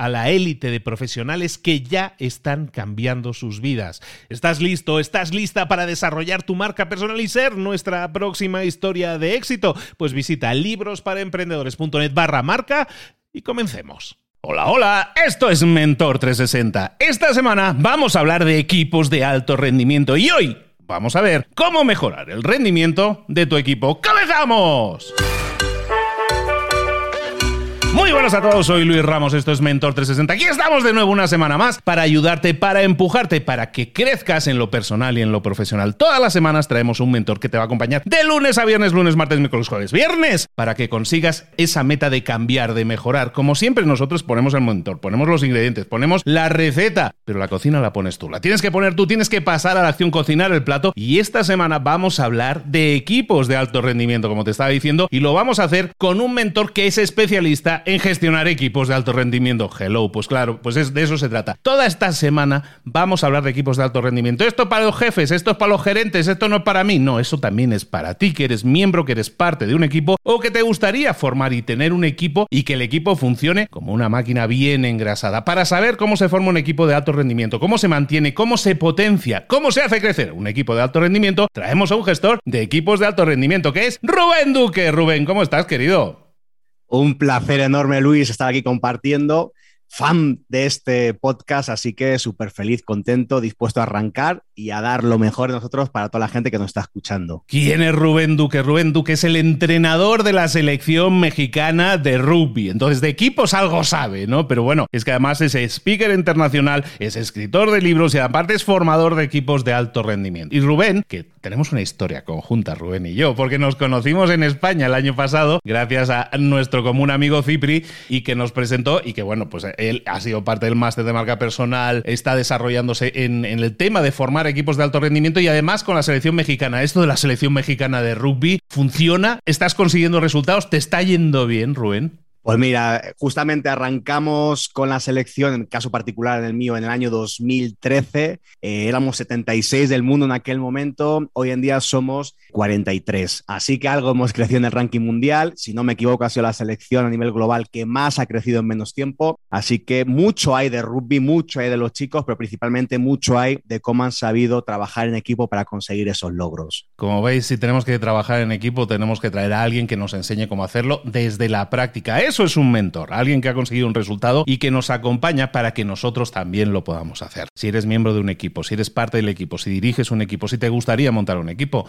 a la élite de profesionales que ya están cambiando sus vidas. ¿Estás listo? ¿Estás lista para desarrollar tu marca personal y ser nuestra próxima historia de éxito? Pues visita librosparaemprendedores.net barra marca y comencemos. Hola, hola, esto es Mentor 360. Esta semana vamos a hablar de equipos de alto rendimiento y hoy vamos a ver cómo mejorar el rendimiento de tu equipo. ¡Comenzamos! Muy buenas a todos, soy Luis Ramos, esto es Mentor 360. Aquí estamos de nuevo una semana más para ayudarte, para empujarte, para que crezcas en lo personal y en lo profesional. Todas las semanas traemos un mentor que te va a acompañar de lunes a viernes, lunes, martes, miércoles, jueves, viernes, para que consigas esa meta de cambiar, de mejorar. Como siempre nosotros ponemos el mentor, ponemos los ingredientes, ponemos la receta, pero la cocina la pones tú. La tienes que poner tú, tienes que pasar a la acción, cocinar el plato. Y esta semana vamos a hablar de equipos de alto rendimiento, como te estaba diciendo, y lo vamos a hacer con un mentor que es especialista en gestionar equipos de alto rendimiento. Hello, pues claro, pues es, de eso se trata. Toda esta semana vamos a hablar de equipos de alto rendimiento. Esto para los jefes, esto es para los gerentes, esto no es para mí. No, eso también es para ti, que eres miembro, que eres parte de un equipo o que te gustaría formar y tener un equipo y que el equipo funcione como una máquina bien engrasada. Para saber cómo se forma un equipo de alto rendimiento, cómo se mantiene, cómo se potencia, cómo se hace crecer un equipo de alto rendimiento, traemos a un gestor de equipos de alto rendimiento que es Rubén Duque. Rubén, ¿cómo estás, querido? Un placer enorme, Luis, estar aquí compartiendo. Fan de este podcast, así que súper feliz, contento, dispuesto a arrancar y a dar lo mejor de nosotros para toda la gente que nos está escuchando. ¿Quién es Rubén Duque? Rubén Duque es el entrenador de la selección mexicana de rugby. Entonces, de equipos algo sabe, ¿no? Pero bueno, es que además es speaker internacional, es escritor de libros y aparte es formador de equipos de alto rendimiento. Y Rubén, que tenemos una historia conjunta, Rubén y yo, porque nos conocimos en España el año pasado gracias a nuestro común amigo Cipri y que nos presentó y que bueno, pues él ha sido parte del máster de marca personal, está desarrollándose en, el tema de formar equipos de alto rendimiento y además con la selección mexicana. Esto de la selección mexicana de rugby funciona, estás consiguiendo resultados, te está yendo bien, Rubén. Pues mira, justamente arrancamos con la selección, en caso particular en el mío, en el año 2013. Eh, éramos 76 del mundo en aquel momento, hoy en día somos 43. Así que algo hemos crecido en el ranking mundial. Si no me equivoco, ha sido la selección a nivel global que más ha crecido en menos tiempo. Así que mucho hay de rugby, mucho hay de los chicos, pero principalmente mucho hay de cómo han sabido trabajar en equipo para conseguir esos logros. Como veis, si tenemos que trabajar en equipo, tenemos que traer a alguien que nos enseñe cómo hacerlo desde la práctica eso es un mentor, alguien que ha conseguido un resultado y que nos acompaña para que nosotros también lo podamos hacer. Si eres miembro de un equipo, si eres parte del equipo, si diriges un equipo, si te gustaría montar un equipo,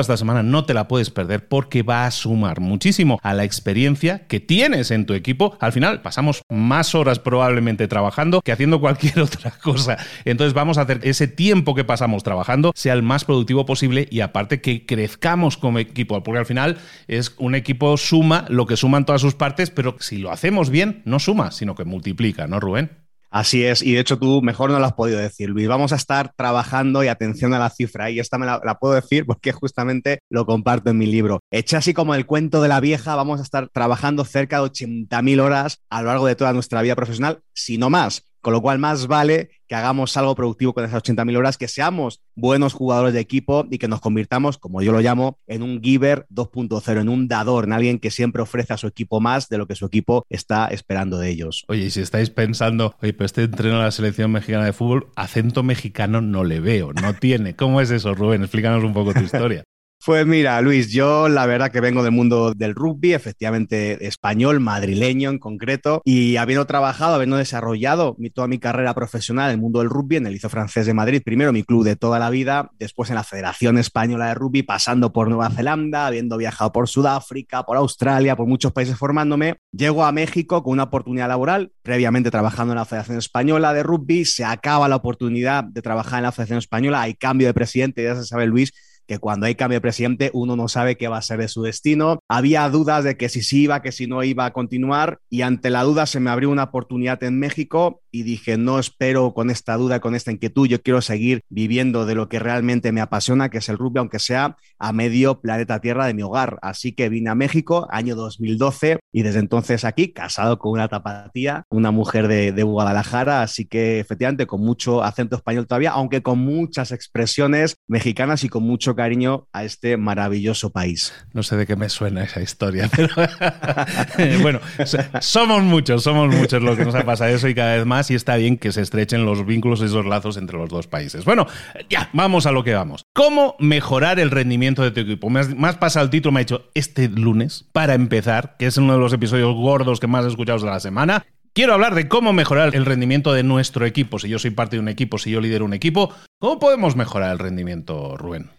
esta semana no te la puedes perder porque va a sumar muchísimo a la experiencia que tienes en tu equipo. Al final pasamos más horas probablemente trabajando que haciendo cualquier otra cosa. Entonces vamos a hacer ese tiempo que pasamos trabajando sea el más productivo posible y aparte que crezcamos como equipo, porque al final es un equipo suma lo que suman todas sus partes, pero si lo hacemos bien, no suma, sino que multiplica, ¿no, Rubén? Así es, y de hecho tú mejor no lo has podido decir, Luis. Vamos a estar trabajando y atención a la cifra, y esta me la, puedo decir porque justamente lo comparto en mi libro. Hecha así como el cuento de la vieja, vamos a estar trabajando cerca de 80.000 horas a lo largo de toda nuestra vida profesional, si no más. Con lo cual, más vale que hagamos algo productivo con esas 80.000 horas, que seamos buenos jugadores de equipo y que nos convirtamos, como yo lo llamo, en un giver 2.0, en un dador, en alguien que siempre ofrece a su equipo más de lo que su equipo está esperando de ellos. Oye, y si estáis pensando, oye, pero este entreno de la selección mexicana de fútbol, acento mexicano no le veo, no tiene. ¿Cómo es eso, Rubén? Explícanos un poco tu historia. Pues mira, Luis, yo la verdad que vengo del mundo del rugby, efectivamente español, madrileño en concreto, y habiendo trabajado, habiendo desarrollado toda mi carrera profesional en el mundo del rugby, en el Liceo Francés de Madrid, primero mi club de toda la vida, después en la Federación Española de Rugby, pasando por Nueva Zelanda, habiendo viajado por Sudáfrica, por Australia, por muchos países formándome, llego a México con una oportunidad laboral, previamente trabajando en la Federación Española de Rugby, se acaba la oportunidad de trabajar en la Federación Española, hay cambio de presidente, ya se sabe Luis, que cuando hay cambio de presidente uno no sabe qué va a ser de su destino. Había dudas de que si sí iba, que si no iba a continuar y ante la duda se me abrió una oportunidad en México y dije, no espero con esta duda, con esta inquietud, yo quiero seguir viviendo de lo que realmente me apasiona, que es el rugby, aunque sea a medio planeta Tierra de mi hogar. Así que vine a México, año 2012, y desde entonces aquí, casado con una tapatía, una mujer de, de Guadalajara, así que efectivamente con mucho acento español todavía, aunque con muchas expresiones mexicanas y con mucho cariño a este maravilloso país. No sé de qué me suena esa historia, pero bueno, somos muchos, somos muchos los que nos ha pasado eso y cada vez más y está bien que se estrechen los vínculos y esos lazos entre los dos países. Bueno, ya, vamos a lo que vamos. ¿Cómo mejorar el rendimiento de tu equipo? Más, más pasa el título, me ha dicho este lunes, para empezar, que es uno de los episodios gordos que más he escuchado de la semana. Quiero hablar de cómo mejorar el rendimiento de nuestro equipo. Si yo soy parte de un equipo, si yo lidero un equipo, ¿cómo podemos mejorar el rendimiento, Rubén?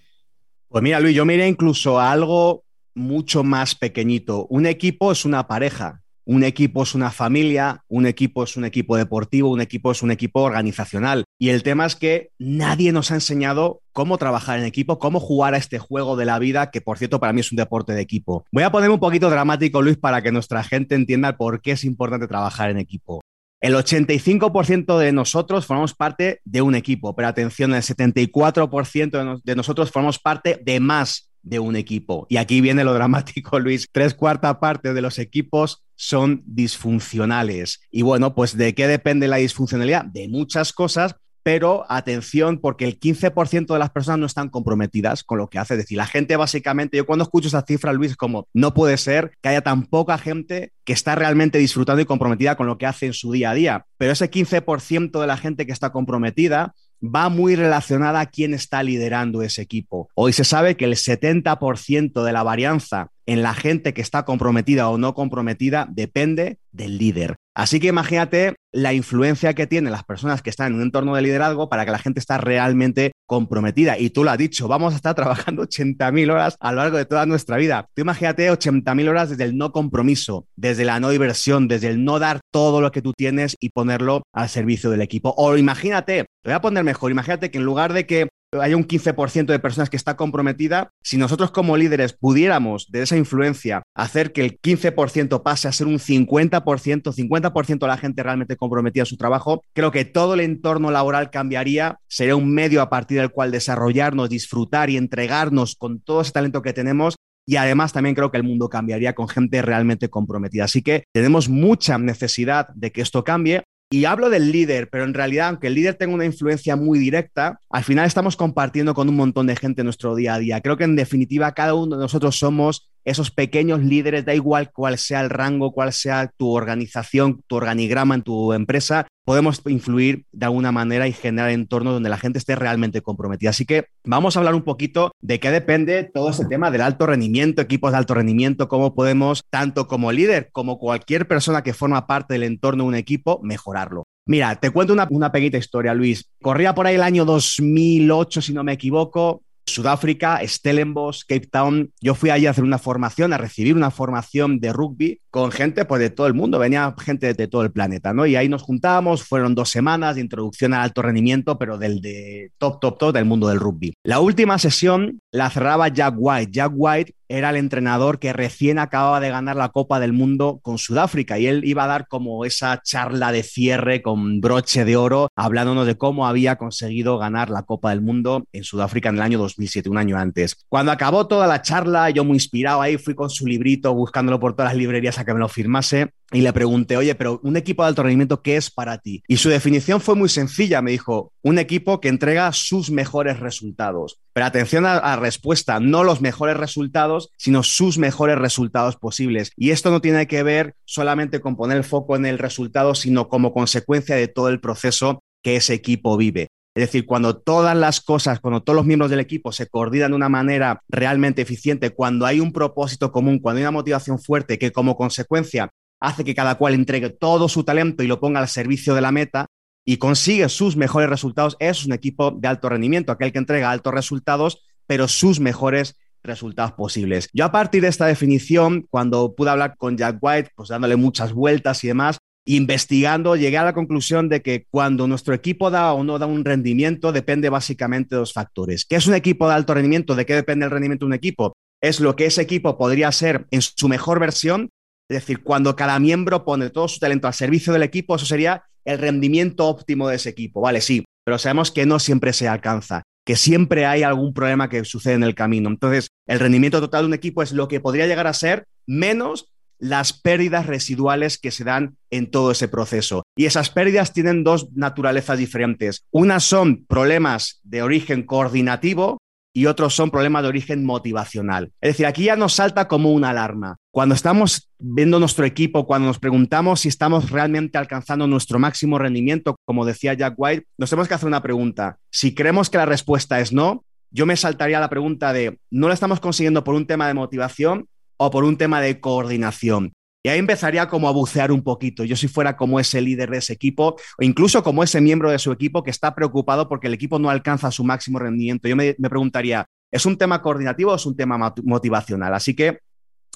Pues mira, Luis, yo miré incluso a algo mucho más pequeñito. Un equipo es una pareja, un equipo es una familia, un equipo es un equipo deportivo, un equipo es un equipo organizacional. Y el tema es que nadie nos ha enseñado cómo trabajar en equipo, cómo jugar a este juego de la vida, que por cierto para mí es un deporte de equipo. Voy a poner un poquito dramático, Luis, para que nuestra gente entienda por qué es importante trabajar en equipo. El 85% de nosotros formamos parte de un equipo, pero atención, el 74% de, nosotros formamos parte de más de un equipo. Y aquí viene lo dramático, Luis. Tres cuartas partes de los equipos son disfuncionales. Y bueno, pues ¿de qué depende la disfuncionalidad? De muchas cosas, pero atención porque el 15% de las personas no están comprometidas con lo que hace. Es decir, la gente básicamente, yo cuando escucho esa cifra, Luis, como, no puede ser que haya tan poca gente que está realmente disfrutando y comprometida con lo que hace en su día a día. Pero ese 15% de la gente que está comprometida va muy relacionada a quién está liderando ese equipo. Hoy se sabe que el 70% de la varianza en la gente que está comprometida o no comprometida depende del líder. Así que imagínate la influencia que tienen las personas que están en un entorno de liderazgo para que la gente esté realmente comprometida. Y tú lo has dicho, vamos a estar trabajando 80.000 horas a lo largo de toda nuestra vida. Tú imagínate 80.000 horas desde el no compromiso, desde la no diversión, desde el no dar todo lo que tú tienes y ponerlo al servicio del equipo. O imagínate, te voy a poner mejor, imagínate que en lugar de que hay un 15% de personas que está comprometida. Si nosotros como líderes pudiéramos de esa influencia hacer que el 15% pase a ser un 50%, 50% de la gente realmente comprometida a su trabajo, creo que todo el entorno laboral cambiaría, sería un medio a partir del cual desarrollarnos, disfrutar y entregarnos con todo ese talento que tenemos y además también creo que el mundo cambiaría con gente realmente comprometida. Así que tenemos mucha necesidad de que esto cambie. Y hablo del líder, pero en realidad, aunque el líder tenga una influencia muy directa, al final estamos compartiendo con un montón de gente nuestro día a día. Creo que en definitiva cada uno de nosotros somos esos pequeños líderes, da igual cuál sea el rango, cuál sea tu organización, tu organigrama en tu empresa, podemos influir de alguna manera y generar entornos donde la gente esté realmente comprometida. Así que vamos a hablar un poquito de qué depende todo ese tema del alto rendimiento, equipos de alto rendimiento, cómo podemos, tanto como líder como cualquier persona que forma parte del entorno de un equipo, mejorarlo. Mira, te cuento una, una pequeñita historia, Luis. Corría por ahí el año 2008, si no me equivoco. Sudáfrica, Stellenbosch, Cape Town. Yo fui allí a hacer una formación, a recibir una formación de rugby con gente pues, de todo el mundo, venía gente de todo el planeta, ¿no? Y ahí nos juntábamos, fueron dos semanas de introducción al alto rendimiento, pero del de top, top, top del mundo del rugby. La última sesión la cerraba Jack White. Jack White era el entrenador que recién acababa de ganar la Copa del Mundo con Sudáfrica y él iba a dar como esa charla de cierre con broche de oro, hablándonos de cómo había conseguido ganar la Copa del Mundo en Sudáfrica en el año 2007, un año antes. Cuando acabó toda la charla, yo muy inspirado ahí fui con su librito buscándolo por todas las librerías a que me lo firmase y le pregunté, oye, pero un equipo de alto rendimiento, ¿qué es para ti? Y su definición fue muy sencilla, me dijo, un equipo que entrega sus mejores resultados. Pero atención a la respuesta, no los mejores resultados, sino sus mejores resultados posibles. Y esto no tiene que ver solamente con poner el foco en el resultado, sino como consecuencia de todo el proceso que ese equipo vive. Es decir, cuando todas las cosas, cuando todos los miembros del equipo se coordinan de una manera realmente eficiente, cuando hay un propósito común, cuando hay una motivación fuerte que como consecuencia hace que cada cual entregue todo su talento y lo ponga al servicio de la meta y consigue sus mejores resultados, es un equipo de alto rendimiento, aquel que entrega altos resultados, pero sus mejores resultados posibles. Yo a partir de esta definición, cuando pude hablar con Jack White, pues dándole muchas vueltas y demás, investigando, llegué a la conclusión de que cuando nuestro equipo da o no da un rendimiento, depende básicamente de dos factores. ¿Qué es un equipo de alto rendimiento? ¿De qué depende el rendimiento de un equipo? Es lo que ese equipo podría ser en su mejor versión es decir, cuando cada miembro pone todo su talento al servicio del equipo, eso sería el rendimiento óptimo de ese equipo. Vale, sí, pero sabemos que no siempre se alcanza, que siempre hay algún problema que sucede en el camino. Entonces, el rendimiento total de un equipo es lo que podría llegar a ser menos las pérdidas residuales que se dan en todo ese proceso. Y esas pérdidas tienen dos naturalezas diferentes. Unas son problemas de origen coordinativo, y otros son problemas de origen motivacional. Es decir, aquí ya nos salta como una alarma. Cuando estamos viendo nuestro equipo, cuando nos preguntamos si estamos realmente alcanzando nuestro máximo rendimiento, como decía Jack White, nos tenemos que hacer una pregunta. Si creemos que la respuesta es no, yo me saltaría la pregunta de, ¿no lo estamos consiguiendo por un tema de motivación o por un tema de coordinación? Y ahí empezaría como a bucear un poquito. Yo si fuera como ese líder de ese equipo o incluso como ese miembro de su equipo que está preocupado porque el equipo no alcanza su máximo rendimiento, yo me, preguntaría, ¿es un tema coordinativo o es un tema motivacional? Así que,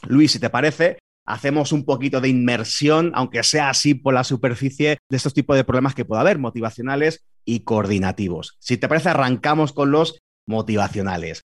Luis, si te parece, hacemos un poquito de inmersión, aunque sea así por la superficie, de estos tipos de problemas que puede haber, motivacionales y coordinativos. Si te parece, arrancamos con los motivacionales.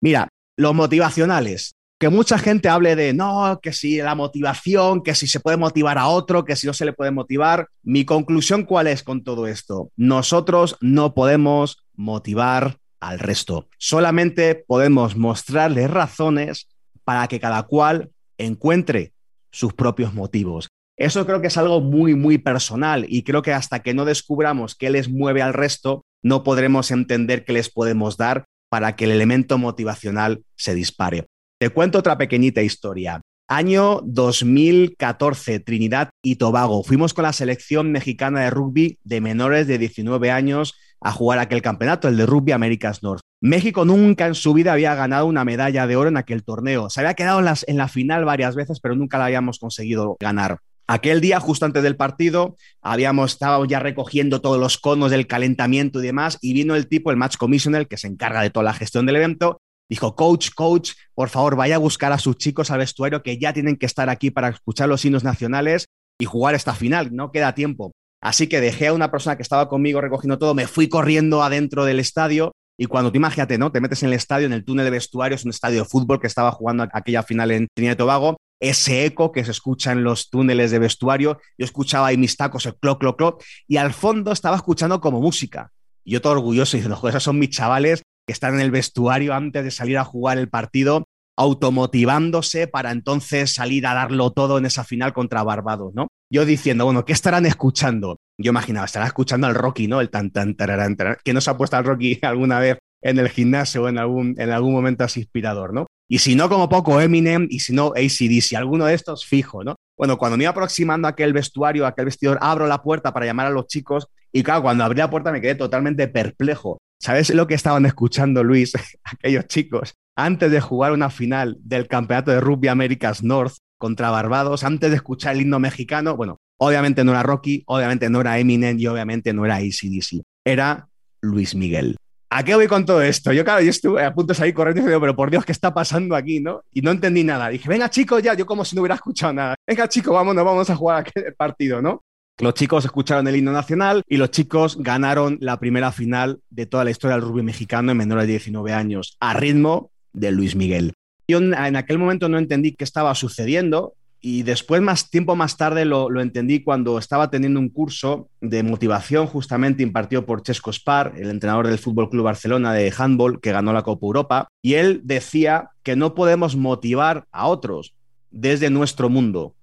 Mira, los motivacionales que mucha gente hable de no, que si la motivación, que si se puede motivar a otro, que si no se le puede motivar. Mi conclusión, ¿cuál es con todo esto? Nosotros no podemos motivar al resto. Solamente podemos mostrarles razones para que cada cual encuentre sus propios motivos. Eso creo que es algo muy, muy personal y creo que hasta que no descubramos qué les mueve al resto, no podremos entender qué les podemos dar para que el elemento motivacional se dispare. Te cuento otra pequeñita historia. Año 2014, Trinidad y Tobago. Fuimos con la selección mexicana de rugby de menores de 19 años a jugar aquel campeonato, el de Rugby Americas North. México nunca en su vida había ganado una medalla de oro en aquel torneo. Se había quedado en, en la final varias veces, pero nunca la habíamos conseguido ganar. Aquel día, justo antes del partido, habíamos estado ya recogiendo todos los conos del calentamiento y demás, y vino el tipo, el match commissioner, que se encarga de toda la gestión del evento, Dijo, coach, coach, por favor, vaya a buscar a sus chicos al vestuario que ya tienen que estar aquí para escuchar los himnos nacionales y jugar esta final, no queda tiempo. Así que dejé a una persona que estaba conmigo recogiendo todo, me fui corriendo adentro del estadio y cuando te imagínate, ¿no? Te metes en el estadio, en el túnel de vestuario, es un estadio de fútbol que estaba jugando aquella final en Trinidad y Tobago, ese eco que se escucha en los túneles de vestuario, yo escuchaba ahí mis tacos, el cloc, cloc, cloc, y al fondo estaba escuchando como música. Y yo todo orgulloso diciendo, joder, esos son mis chavales que están en el vestuario antes de salir a jugar el partido, automotivándose para entonces salir a darlo todo en esa final contra Barbados, ¿no? Yo diciendo, bueno, ¿qué estarán escuchando? Yo imaginaba, estarán escuchando al Rocky, ¿no? El tan, tan, tararán, que no se ha puesto al Rocky alguna vez en el gimnasio o en algún, en algún momento así inspirador, ¿no? Y si no, como poco Eminem, y si no, ACDC, alguno de estos fijo, ¿no? Bueno, cuando me iba aproximando a aquel vestuario, a aquel vestidor, abro la puerta para llamar a los chicos y claro, cuando abrí la puerta me quedé totalmente perplejo. ¿Sabes lo que estaban escuchando, Luis, aquellos chicos, antes de jugar una final del campeonato de Rugby Americas North contra Barbados, antes de escuchar el himno mexicano? Bueno, obviamente no era Rocky, obviamente no era Eminem y obviamente no era ACDC. Era Luis Miguel. ¿A qué voy con todo esto? Yo, claro, yo estuve a punto de salir corriendo y dije, pero por Dios, ¿qué está pasando aquí, no? Y no entendí nada. Dije, venga, chicos, ya, yo como si no hubiera escuchado nada. Venga, chicos, vámonos, vamos a jugar aquel partido, ¿no? Los chicos escucharon el himno nacional y los chicos ganaron la primera final de toda la historia del rugby mexicano en menores de 19 años, a ritmo de Luis Miguel. Yo en aquel momento no entendí qué estaba sucediendo y después, más tiempo más tarde, lo, entendí cuando estaba teniendo un curso de motivación justamente impartido por Chesco Spar, el entrenador del Fútbol Club Barcelona de handball que ganó la Copa Europa, y él decía que no podemos motivar a otros desde nuestro mundo,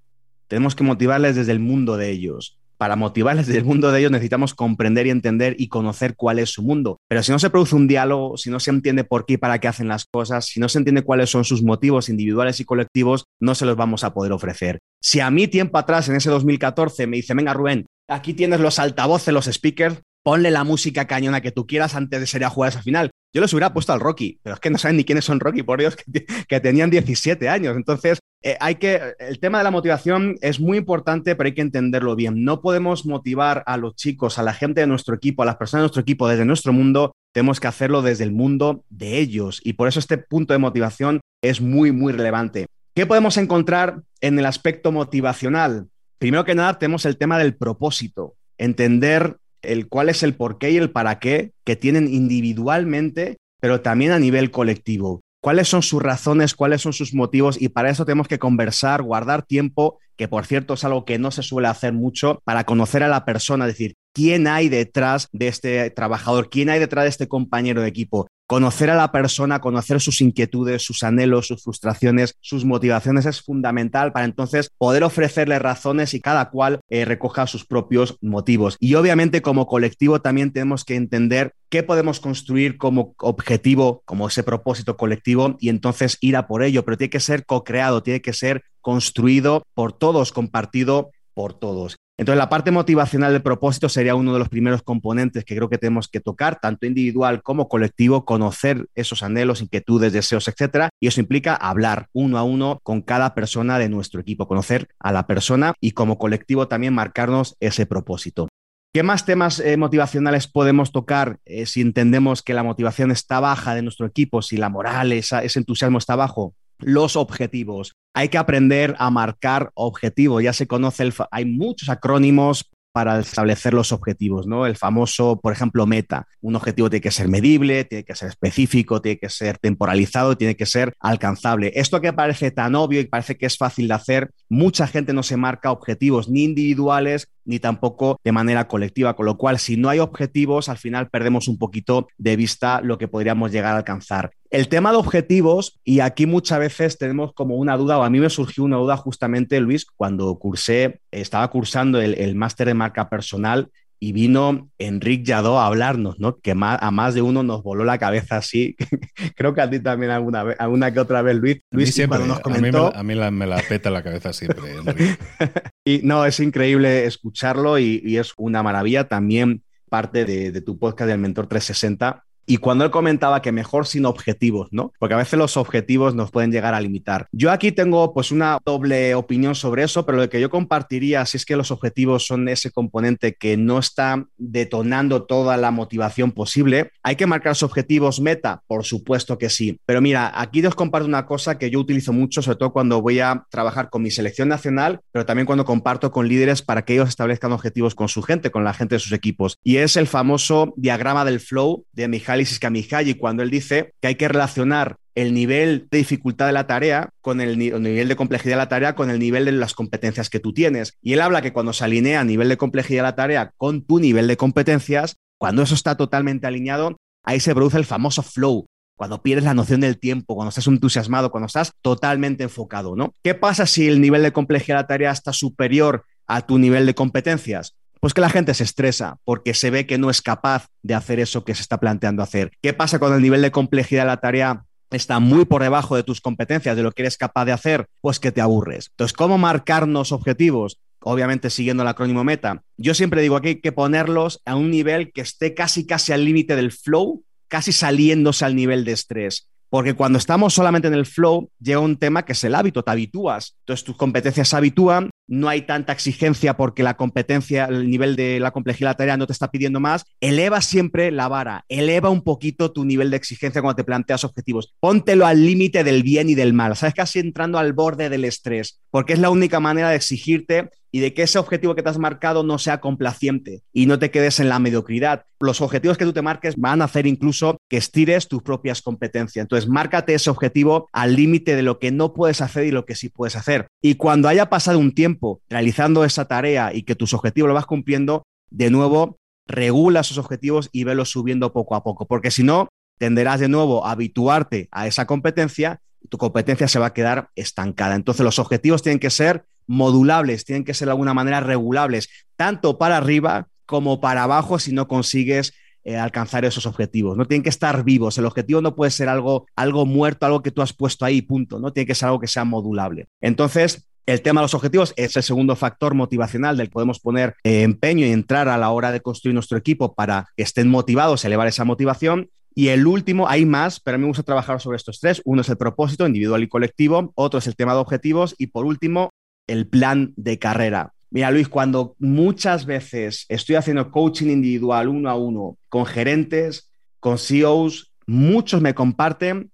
tenemos que motivarles desde el mundo de ellos para motivarles del mundo de ellos necesitamos comprender y entender y conocer cuál es su mundo. Pero si no se produce un diálogo, si no se entiende por qué y para qué hacen las cosas, si no se entiende cuáles son sus motivos individuales y colectivos, no se los vamos a poder ofrecer. Si a mí tiempo atrás, en ese 2014, me dice, venga Rubén, aquí tienes los altavoces, los speakers, ponle la música cañona que tú quieras antes de ser a jugar esa final. Yo les hubiera puesto al Rocky, pero es que no saben ni quiénes son Rocky, por Dios, que, tenían 17 años. Entonces, eh, hay que, el tema de la motivación es muy importante, pero hay que entenderlo bien. No podemos motivar a los chicos, a la gente de nuestro equipo, a las personas de nuestro equipo desde nuestro mundo. Tenemos que hacerlo desde el mundo de ellos. Y por eso este punto de motivación es muy, muy relevante. ¿Qué podemos encontrar en el aspecto motivacional? Primero que nada, tenemos el tema del propósito. Entender el cuál es el por qué y el para qué que tienen individualmente, pero también a nivel colectivo. ¿Cuáles son sus razones? ¿Cuáles son sus motivos? Y para eso tenemos que conversar, guardar tiempo, que por cierto es algo que no se suele hacer mucho, para conocer a la persona, decir, quién hay detrás de este trabajador, quién hay detrás de este compañero de equipo, Conocer a la persona, conocer sus inquietudes, sus anhelos, sus frustraciones, sus motivaciones es fundamental para entonces poder ofrecerle razones y cada cual eh, recoja sus propios motivos. Y obviamente como colectivo también tenemos que entender qué podemos construir como objetivo, como ese propósito colectivo y entonces ir a por ello, pero tiene que ser co-creado, tiene que ser construido por todos, compartido por todos. Entonces, la parte motivacional del propósito sería uno de los primeros componentes que creo que tenemos que tocar, tanto individual como colectivo, conocer esos anhelos, inquietudes, deseos, etcétera. Y eso implica hablar uno a uno con cada persona de nuestro equipo, conocer a la persona y como colectivo también marcarnos ese propósito. ¿Qué más temas eh, motivacionales podemos tocar eh, si entendemos que la motivación está baja de nuestro equipo, si la moral, ese entusiasmo está bajo? Los objetivos hay que aprender a marcar objetivos. Ya se conoce, el hay muchos acrónimos para establecer los objetivos, ¿no? El famoso, por ejemplo, meta. Un objetivo tiene que ser medible, tiene que ser específico, tiene que ser temporalizado, tiene que ser alcanzable. Esto que parece tan obvio y parece que es fácil de hacer, mucha gente no se marca objetivos ni individuales ni tampoco de manera colectiva, con lo cual si no hay objetivos, al final perdemos un poquito de vista lo que podríamos llegar a alcanzar. El tema de objetivos, y aquí muchas veces tenemos como una duda, o a mí me surgió una duda justamente, Luis, cuando cursé, estaba cursando el, máster de marca personal y vino Enrique Yadó a hablarnos, ¿no? Que a más de uno nos voló la cabeza así. Creo que a ti también alguna vez, alguna que otra vez, Luis. Luis siempre, nos comentó. A mí, me, la, peta la cabeza siempre, y no, es increíble escucharlo y, es una maravilla. También parte de, de tu podcast del Mentor 360 y cuando él comentaba que mejor sin objetivos, ¿no? Porque a veces los objetivos nos pueden llegar a limitar. Yo aquí tengo pues una doble opinión sobre eso, pero lo que yo compartiría, si es que los objetivos son ese componente que no está detonando toda la motivación posible, hay que marcar los objetivos meta, por supuesto que sí. Pero mira, aquí os comparto una cosa que yo utilizo mucho, sobre todo cuando voy a trabajar con mi selección nacional, pero también cuando comparto con líderes para que ellos establezcan objetivos con su gente, con la gente de sus equipos. Y es el famoso diagrama del flow de Mijail Camiscalijay cuando él dice que hay que relacionar el nivel de dificultad de la tarea con el, nivel de complejidad de la tarea con el nivel de las competencias que tú tienes. Y él habla que cuando se alinea nivel de complejidad de la tarea con tu nivel de competencias, cuando eso está totalmente alineado, ahí se produce el famoso flow, cuando pierdes la noción del tiempo, cuando estás entusiasmado, cuando estás totalmente enfocado, ¿no? ¿Qué pasa si el nivel de complejidad de la tarea está superior a tu nivel de competencias? Pues que la gente se estresa porque se ve que no es capaz de hacer eso que se está planteando hacer. ¿Qué pasa cuando el nivel de complejidad de la tarea está muy por debajo de tus competencias, de lo que eres capaz de hacer? Pues que te aburres. Entonces, ¿cómo marcarnos objetivos? Obviamente siguiendo el acrónimo META. Yo siempre digo aquí hay que ponerlos a un nivel que esté casi, casi al límite del flow, casi saliéndose al nivel de estrés. Porque cuando estamos solamente en el flow, llega un tema que es el hábito, te habitúas. Entonces tus competencias se habitúan, no hay tanta exigencia porque la competencia, el nivel de la complejidad de la tarea no te está pidiendo más, eleva siempre la vara, eleva un poquito tu nivel de exigencia cuando te planteas objetivos. Póntelo al límite del bien y del mal, ¿sabes? Casi entrando al borde del estrés, porque es la única manera de exigirte y de que ese objetivo que te has marcado no sea complaciente y no te quedes en la mediocridad. Los objetivos que tú te marques van a hacer incluso que estires tus propias competencias. Entonces, márcate ese objetivo al límite de lo que no puedes hacer y lo que sí puedes hacer. Y cuando haya pasado un tiempo realizando esa tarea y que tus objetivos lo vas cumpliendo, de nuevo, regula esos objetivos y velos subiendo poco a poco, porque si no, tenderás de nuevo a habituarte a esa competencia y tu competencia se va a quedar estancada. Entonces, los objetivos tienen que ser modulables, tienen que ser de alguna manera regulables, tanto para arriba como para abajo si no consigues eh, alcanzar esos objetivos. No tienen que estar vivos. El objetivo no puede ser algo, algo muerto, algo que tú has puesto ahí, punto. No tiene que ser algo que sea modulable. Entonces, el tema de los objetivos es el segundo factor motivacional del que podemos poner eh, empeño y entrar a la hora de construir nuestro equipo para que estén motivados, elevar esa motivación. Y el último, hay más, pero a mí me gusta trabajar sobre estos tres. Uno es el propósito individual y colectivo, otro es el tema de objetivos y por último, el plan de carrera. Mira, Luis, cuando muchas veces estoy haciendo coaching individual uno a uno con gerentes, con CEOs, muchos me comparten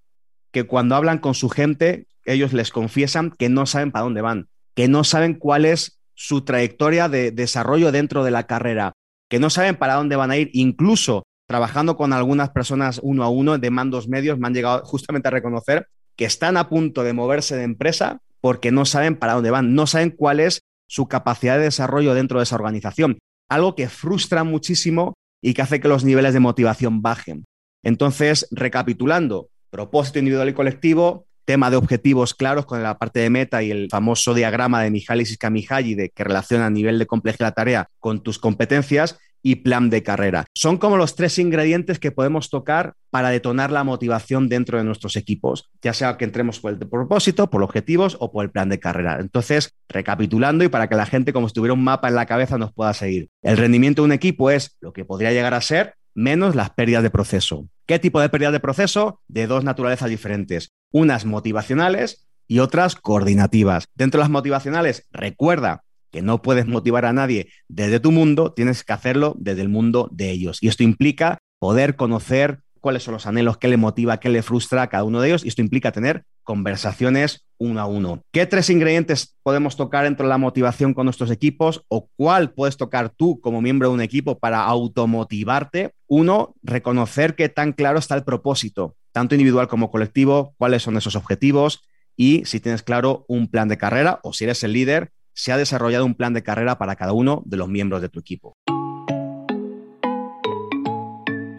que cuando hablan con su gente, ellos les confiesan que no saben para dónde van, que no saben cuál es su trayectoria de desarrollo dentro de la carrera, que no saben para dónde van a ir, incluso trabajando con algunas personas uno a uno de mandos medios, me han llegado justamente a reconocer que están a punto de moverse de empresa porque no saben para dónde van, no saben cuál es su capacidad de desarrollo dentro de esa organización. Algo que frustra muchísimo y que hace que los niveles de motivación bajen. Entonces, recapitulando, propósito individual y colectivo, tema de objetivos claros con la parte de meta y el famoso diagrama de Mihaly Csikszentmihalyi de que relaciona el nivel de complejidad de la tarea con tus competencias y plan de carrera. Son como los tres ingredientes que podemos tocar para detonar la motivación dentro de nuestros equipos, ya sea que entremos por el propósito, por objetivos o por el plan de carrera. Entonces, recapitulando y para que la gente como si tuviera un mapa en la cabeza nos pueda seguir. El rendimiento de un equipo es lo que podría llegar a ser menos las pérdidas de proceso. ¿Qué tipo de pérdidas de proceso? De dos naturalezas diferentes. Unas motivacionales y otras coordinativas. Dentro de las motivacionales, recuerda que no puedes motivar a nadie desde tu mundo, tienes que hacerlo desde el mundo de ellos. Y esto implica poder conocer cuáles son los anhelos, qué le motiva, qué le frustra a cada uno de ellos. Y esto implica tener conversaciones uno a uno. ¿Qué tres ingredientes podemos tocar dentro de la motivación con nuestros equipos o cuál puedes tocar tú como miembro de un equipo para automotivarte? Uno, reconocer qué tan claro está el propósito, tanto individual como colectivo, cuáles son esos objetivos y si tienes claro un plan de carrera o si eres el líder, se ha desarrollado un plan de carrera para cada uno de los miembros de tu equipo.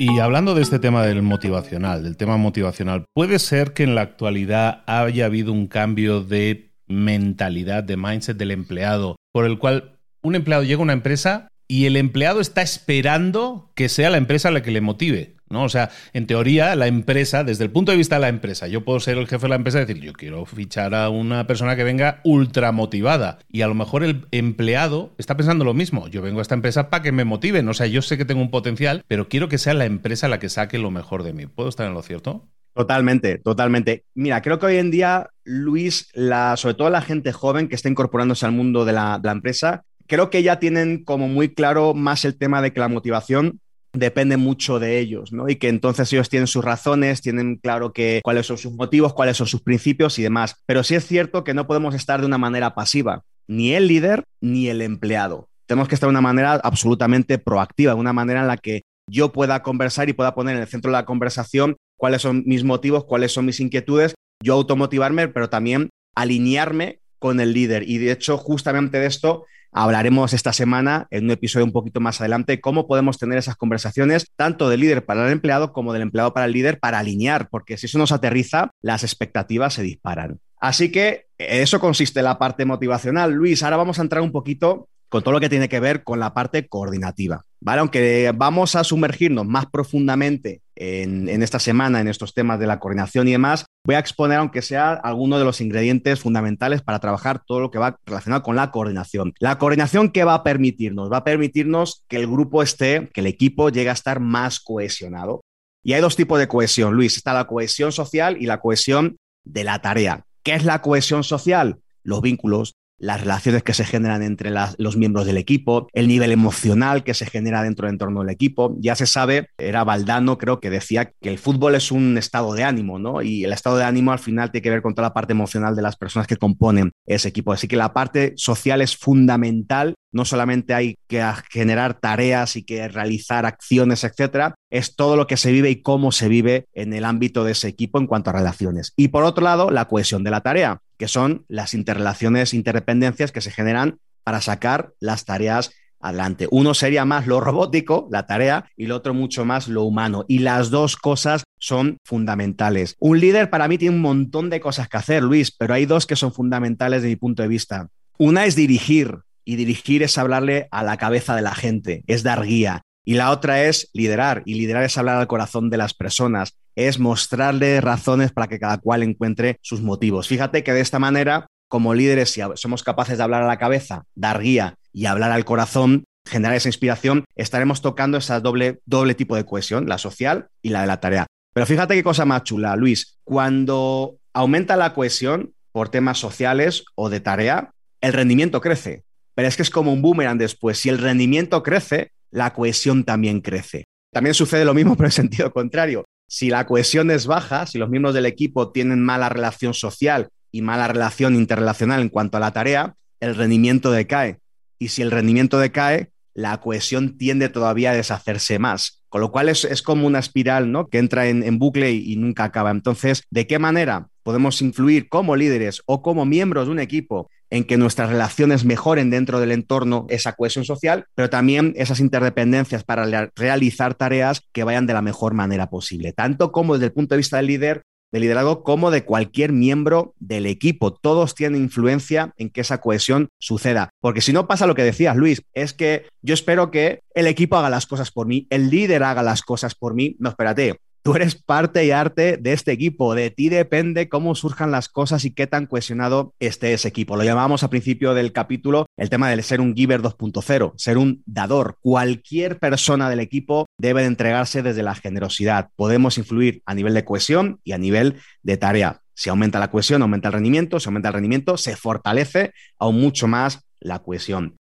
Y hablando de este tema del motivacional, del tema motivacional, ¿puede ser que en la actualidad haya habido un cambio de mentalidad, de mindset del empleado, por el cual un empleado llega a una empresa y el empleado está esperando que sea la empresa la que le motive? ¿No? O sea, en teoría, la empresa, desde el punto de vista de la empresa, yo puedo ser el jefe de la empresa y decir, yo quiero fichar a una persona que venga ultra motivada. Y a lo mejor el empleado está pensando lo mismo. Yo vengo a esta empresa para que me motiven. O sea, yo sé que tengo un potencial, pero quiero que sea la empresa la que saque lo mejor de mí. ¿Puedo estar en lo cierto? Totalmente, totalmente. Mira, creo que hoy en día, Luis, la, sobre todo la gente joven que está incorporándose al mundo de la, de la empresa, creo que ya tienen como muy claro más el tema de que la motivación depende mucho de ellos, ¿no? Y que entonces ellos tienen sus razones, tienen claro que, cuáles son sus motivos, cuáles son sus principios y demás. Pero sí es cierto que no podemos estar de una manera pasiva, ni el líder ni el empleado. Tenemos que estar de una manera absolutamente proactiva, de una manera en la que yo pueda conversar y pueda poner en el centro de la conversación cuáles son mis motivos, cuáles son mis inquietudes, yo automotivarme, pero también alinearme con el líder. Y de hecho, justamente de esto Hablaremos esta semana en un episodio un poquito más adelante cómo podemos tener esas conversaciones tanto del líder para el empleado como del empleado para el líder para alinear, porque si eso nos aterriza, las expectativas se disparan. Así que eso consiste en la parte motivacional. Luis, ahora vamos a entrar un poquito con todo lo que tiene que ver con la parte coordinativa. ¿vale? Aunque vamos a sumergirnos más profundamente en, esta semana en estos temas de la coordinación y demás, voy a exponer, aunque sea, algunos de los ingredientes fundamentales para trabajar todo lo que va relacionado con la coordinación. La coordinación que va a permitirnos, va a permitirnos que el grupo esté, que el equipo llegue a estar más cohesionado. Y hay dos tipos de cohesión, Luis. Está la cohesión social y la cohesión de la tarea. ¿Qué es la cohesión social? Los vínculos, las relaciones que se generan entre los miembros del equipo, el nivel emocional que se genera dentro del entorno del equipo. Ya se sabe, era Valdano creo que decía que el fútbol es un estado de ánimo, ¿no? Y el estado de ánimo al final tiene que ver con toda la parte emocional de las personas que componen ese equipo. Así que la parte social es fundamental. No solamente hay que generar tareas y que realizar acciones, etcétera, es todo lo que se vive y cómo se vive en el ámbito de ese equipo en cuanto a relaciones. Y por otro lado, la cohesión de la tarea, que son las interrelaciones, interdependencias que se generan para sacar las tareas adelante. Uno sería más lo robótico, la tarea, y el otro mucho más lo humano. Y las dos cosas son fundamentales. Un líder para mí tiene un montón de cosas que hacer, Luis, pero hay dos que son fundamentales de mi punto de vista. Una es dirigir, y dirigir es hablarle a la cabeza de la gente, es dar guía. Y la otra es liderar, y liderar es hablar al corazón de las personas, es mostrarle razones para que cada cual encuentre sus motivos. Fíjate que de esta manera, como líderes, si somos capaces de hablar a la cabeza, dar guía y hablar al corazón, generar esa inspiración, estaremos tocando esa doble, doble tipo de cohesión, la social y la de la tarea. Pero fíjate qué cosa más chula, Luis. Cuando aumenta la cohesión por temas sociales o de tarea, el rendimiento crece. Pero es que es como un boomerang después. Si el rendimiento crece, la cohesión también crece. También sucede lo mismo, pero en sentido contrario. Si la cohesión es baja, si los miembros del equipo tienen mala relación social y mala relación interrelacional en cuanto a la tarea, el rendimiento decae. Y si el rendimiento decae, la cohesión tiende todavía a deshacerse más. Con lo cual es, como una espiral ¿no? que entra en, bucle y, nunca acaba. Entonces, ¿de qué manera podemos influir como líderes o como miembros de un equipo en que nuestras relaciones mejoren dentro del entorno esa cohesión social, pero también esas interdependencias para realizar tareas que vayan de la mejor manera posible, tanto como desde el punto de vista del líder, de liderazgo, como de cualquier miembro del equipo. Todos tienen influencia en que esa cohesión suceda. Porque si no pasa lo que decías, Luis, es que yo espero que el equipo haga las cosas por mí, el líder haga las cosas por mí. No, espérate, Tú eres parte y arte de este equipo. De ti depende cómo surjan las cosas y qué tan cohesionado esté ese equipo. Lo llamábamos al principio del capítulo el tema de ser un giver 2.0, ser un dador. Cualquier persona del equipo debe de entregarse desde la generosidad. Podemos influir a nivel de cohesión y a nivel de tarea. Si aumenta la cohesión, aumenta el rendimiento. Si aumenta el rendimiento, se fortalece aún mucho más la cohesión.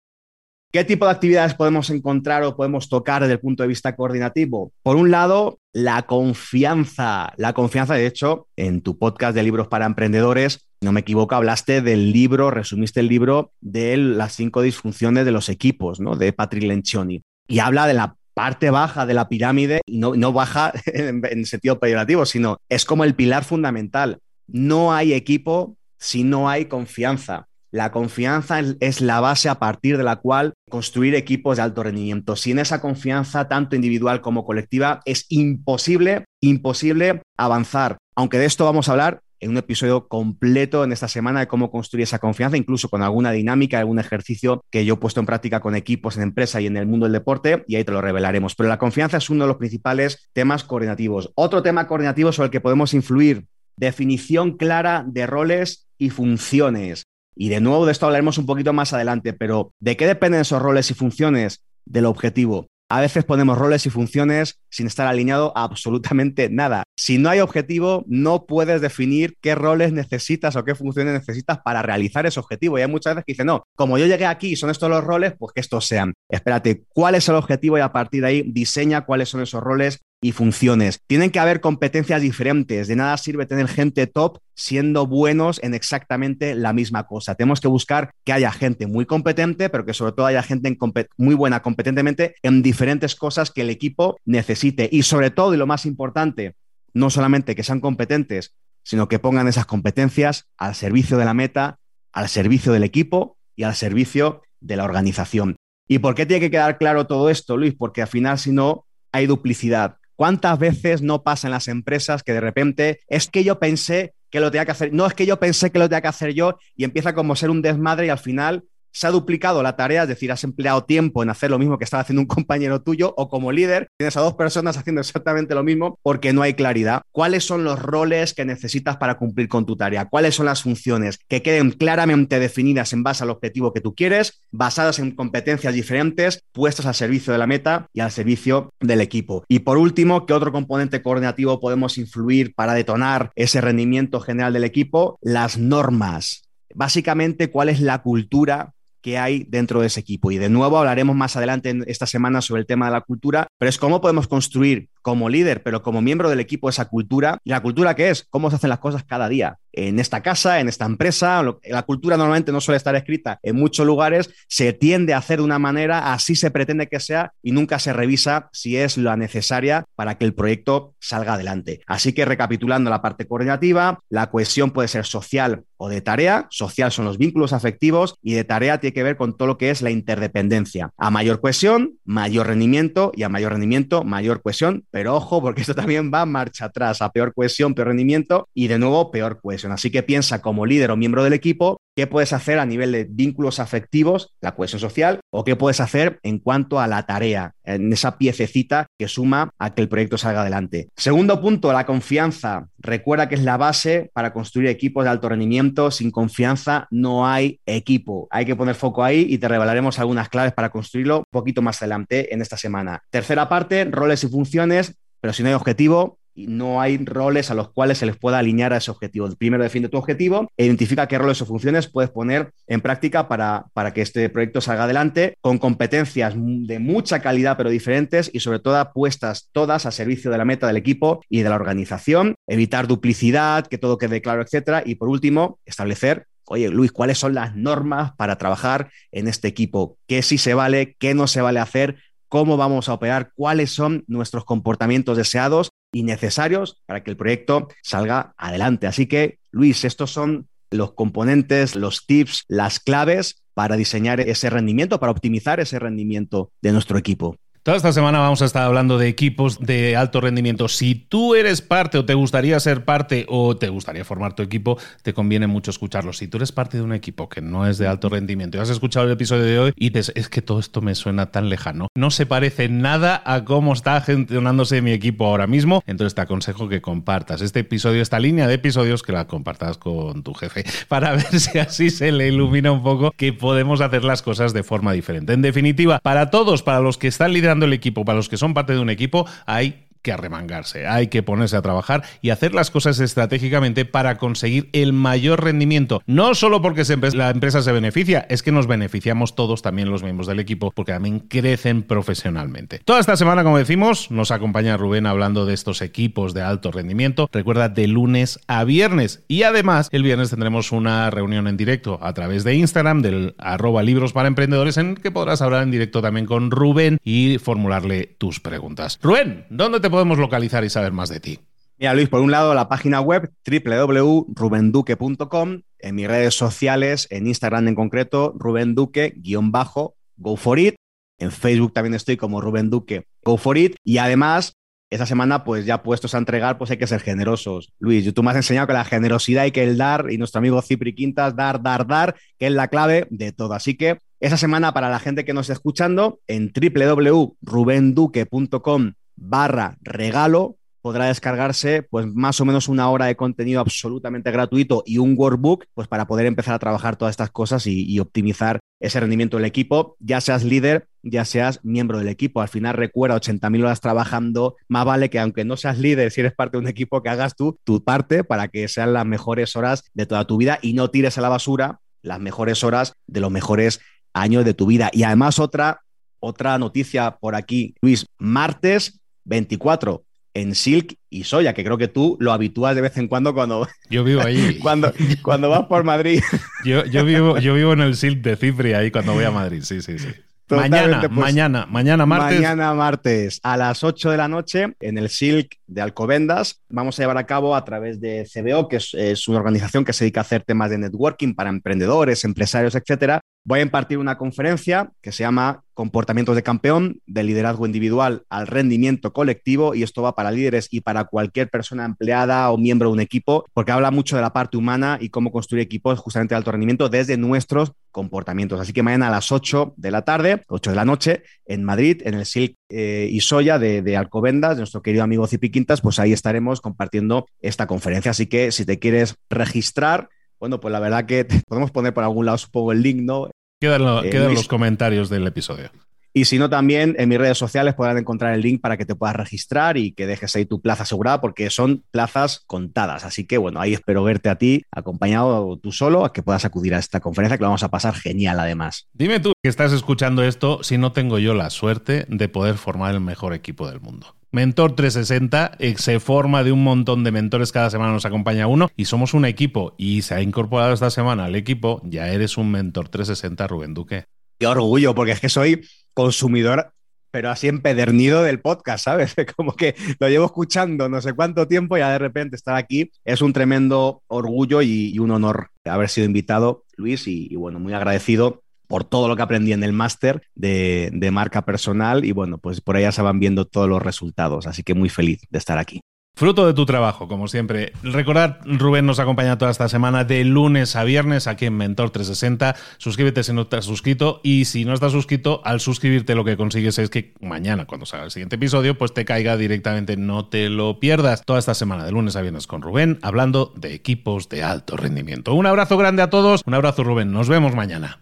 ¿Qué tipo de actividades podemos encontrar o podemos tocar desde el punto de vista coordinativo? Por un lado, la confianza. La confianza, de hecho, en tu podcast de libros para emprendedores, no me equivoco, hablaste del libro, resumiste el libro de las cinco disfunciones de los equipos, ¿no? De Patrick Lencioni. Y habla de la parte baja de la pirámide, y no, baja en, en sentido peyorativo, sino es como el pilar fundamental. No hay equipo si no hay confianza. La confianza es la base a partir de la cual construir equipos de alto rendimiento. Sin esa confianza, tanto individual como colectiva, es imposible, imposible avanzar. Aunque de esto vamos a hablar en un episodio completo en esta semana de cómo construir esa confianza, incluso con alguna dinámica, algún ejercicio que yo he puesto en práctica con equipos en empresa y en el mundo del deporte, y ahí te lo revelaremos. Pero la confianza es uno de los principales temas coordinativos. Otro tema coordinativo sobre el que podemos influir, definición clara de roles y funciones. Y de nuevo de esto hablaremos un poquito más adelante, pero ¿de qué dependen esos roles y funciones del objetivo? A veces ponemos roles y funciones sin estar alineado a absolutamente nada. Si no hay objetivo, no puedes definir qué roles necesitas o qué funciones necesitas para realizar ese objetivo. Y hay muchas veces que dicen, no, como yo llegué aquí y son estos los roles, pues que estos sean. Espérate, ¿cuál es el objetivo? Y a partir de ahí diseña cuáles son esos roles y funciones. Tienen que haber competencias diferentes. De nada sirve tener gente top siendo buenos en exactamente la misma cosa. Tenemos que buscar que haya gente muy competente, pero que sobre todo haya gente muy buena competentemente en diferentes cosas que el equipo necesite. Y sobre todo, y lo más importante, no solamente que sean competentes, sino que pongan esas competencias al servicio de la meta, al servicio del equipo y al servicio de la organización. ¿Y por qué tiene que quedar claro todo esto, Luis? Porque al final, si no, hay duplicidad. ¿Cuántas veces no pasa en las empresas que de repente es que yo pensé que lo tenía que hacer, no es que yo pensé que lo tenía que hacer yo y empieza como ser un desmadre y al final se ha duplicado la tarea, es decir, has empleado tiempo en hacer lo mismo que estaba haciendo un compañero tuyo o como líder tienes a dos personas haciendo exactamente lo mismo porque no hay claridad. ¿Cuáles son los roles que necesitas para cumplir con tu tarea? ¿Cuáles son las funciones que queden claramente definidas en base al objetivo que tú quieres, basadas en competencias diferentes, puestas al servicio de la meta y al servicio del equipo? Y por último, ¿qué otro componente coordinativo podemos influir para detonar ese rendimiento general del equipo? Las normas básicamente cuál es la cultura que hay dentro de ese equipo. Y de nuevo hablaremos más adelante en esta semana sobre el tema de la cultura, pero es cómo podemos construir como líder, pero como miembro del equipo esa cultura. ¿Y la cultura qué es? ¿Cómo se hacen las cosas cada día? En esta casa, en esta empresa, la cultura normalmente no suele estar escrita en muchos lugares, se tiende a hacer de una manera, así se pretende que sea y nunca se revisa si es la necesaria para que el proyecto salga adelante. Así que recapitulando la parte coordinativa, la cohesión puede ser social o de tarea, social son los vínculos afectivos y de tarea tiene que ver con todo lo que es la interdependencia. A mayor cohesión, mayor rendimiento y a mayor rendimiento, mayor cohesión pero ojo, porque esto también va marcha atrás, a peor cohesión, peor rendimiento y de nuevo peor cohesión. Así que piensa como líder o miembro del equipo qué puedes hacer a nivel de vínculos afectivos, la cohesión social, o qué puedes hacer en cuanto a la tarea, en esa piececita que suma a que el proyecto salga adelante. Segundo punto, la confianza. Recuerda que es la base para construir equipos de alto rendimiento. Sin confianza no hay equipo. Hay que poner foco ahí y te revelaremos algunas claves para construirlo un poquito más adelante en esta semana. Tercera parte, roles y funciones, pero si no hay objetivo, y no hay roles a los cuales se les pueda alinear a ese objetivo. Primero define tu objetivo e identifica qué roles o funciones puedes poner en práctica para, para que este proyecto salga adelante con competencias de mucha calidad pero diferentes y sobre todo puestas todas a servicio de la meta del equipo y de la organización, evitar duplicidad, que todo quede claro, etcétera. Y por último, establecer oye, Luis, ¿cuáles son las normas para trabajar en este equipo? ¿Qué sí se vale? ¿Qué no se vale hacer? ¿Cómo vamos a operar? ¿Cuáles son nuestros comportamientos deseados? Y necesarios para que el proyecto salga adelante. Así que, Luis, estos son los componentes, los tips, las claves para diseñar ese rendimiento, para optimizar ese rendimiento de nuestro equipo. Toda esta semana vamos a estar hablando de equipos de alto rendimiento. Si tú eres parte o te gustaría ser parte o te gustaría formar tu equipo, te conviene mucho escucharlo. Si tú eres parte de un equipo que no es de alto rendimiento y has escuchado el episodio de hoy y dices, es que todo esto me suena tan lejano, no se parece nada a cómo está gestionándose mi equipo ahora mismo, entonces te aconsejo que compartas este episodio, esta línea de episodios, que la compartas con tu jefe para ver si así se le ilumina un poco que podemos hacer las cosas de forma diferente. En definitiva, para todos, para los que están liderando el equipo, para los que son parte de un equipo, hay que arremangarse, hay que ponerse a trabajar y hacer las cosas estratégicamente para conseguir el mayor rendimiento. No solo porque la empresa se beneficia, es que nos beneficiamos todos también los miembros del equipo, porque también crecen profesionalmente. Toda esta semana, como decimos, nos acompaña Rubén hablando de estos equipos de alto rendimiento. Recuerda, de lunes a viernes. Y además, el viernes tendremos una reunión en directo a través de Instagram, del arroba libros para emprendedores, en que podrás hablar en directo también con Rubén y formularle tus preguntas. Rubén, ¿dónde te podemos localizar y saber más de ti? Mira, Luis, por un lado, la página web www.rubenduque.com, en mis redes sociales, en Instagram en concreto, Rubén Duque, guion bajo, go for it. En Facebook también estoy como Rubén Duque, go for it. Y además, esta semana, pues ya puestos a entregar, pues hay que ser generosos. Luis, tú me has enseñado que la generosidad hay que el dar, y nuestro amigo Cipri Quintas, dar, dar, dar, que es la clave de todo. Así que esa semana, para la gente que nos está escuchando, en www.rubenduque.com barra regalo podrá descargarse pues más o menos una hora de contenido absolutamente gratuito y un workbook pues para poder empezar a trabajar todas estas cosas y, optimizar ese rendimiento del equipo, ya seas líder, ya seas miembro del equipo. Al final recuerda 80.000 horas trabajando, más vale que aunque no seas líder, si eres parte de un equipo, que hagas tú tu parte para que sean las mejores horas de toda tu vida y no tires a la basura las mejores horas de los mejores años de tu vida. Y además otra, otra noticia por aquí, Luis, martes 24 en Silk y Soya, que creo que tú lo habitúas de vez en cuando cuando... Yo vivo ahí. cuando, cuando vas por Madrid. yo, yo, vivo, yo vivo en el Silk de Cipri ahí cuando voy a Madrid, sí, sí, sí. mañana, pues, mañana, mañana martes. Mañana martes a las 8 de la noche en el Silk de Alcobendas. Vamos a llevar a cabo a través de CBO, que es, es, una organización que se dedica a hacer temas de networking para emprendedores, empresarios, etcétera. Voy a impartir una conferencia que se llama Comportamientos de campeón, de liderazgo individual al rendimiento colectivo, y esto va para líderes y para cualquier persona empleada o miembro de un equipo, porque habla mucho de la parte humana y cómo construir equipos justamente de alto rendimiento desde nuestros comportamientos. Así que mañana a las 8 de la tarde, 8 de la noche, en Madrid, en el Silk eh, y Soya de, Alcobendas, de nuestro querido amigo Cipi Quintas, pues ahí estaremos compartiendo esta conferencia. Así que si te quieres registrar, bueno, pues la verdad que podemos poner por algún lado, supongo, el link, ¿no? Quedan, eh, los comentarios del episodio. Y si no, también en mis redes sociales podrán encontrar el link para que te puedas registrar y que dejes ahí tu plaza asegurada, porque son plazas contadas. Así que bueno, ahí espero verte a ti acompañado tú solo, a que puedas acudir a esta conferencia, que lo vamos a pasar genial además. Dime tú que estás escuchando esto si no tengo yo la suerte de poder formar el mejor equipo del mundo. Mentor 360 eh, se forma de un montón de mentores, cada semana nos acompaña uno y somos un equipo y se ha incorporado esta semana al equipo, ya eres un Mentor 360, Rubén Duque. Qué orgullo, porque es que soy consumidor, pero así empedernido del podcast, ¿sabes? Como que lo llevo escuchando no sé cuánto tiempo y ya de repente estar aquí es un tremendo orgullo y, un honor haber sido invitado, Luis, y bueno, muy agradecido por todo lo que aprendí en el máster de, marca personal y bueno, pues por allá se van viendo todos los resultados, así que muy feliz de estar aquí. Fruto de tu trabajo, como siempre. Recordad, Rubén nos acompaña toda esta semana de lunes a viernes aquí en Mentor 360. Suscríbete si no estás suscrito y si no estás suscrito, al suscribirte lo que consigues es que mañana, cuando salga el siguiente episodio, pues te caiga directamente. No te lo pierdas. Toda esta semana de lunes a viernes con Rubén, hablando de equipos de alto rendimiento. Un abrazo grande a todos. Un abrazo, Rubén. Nos vemos mañana.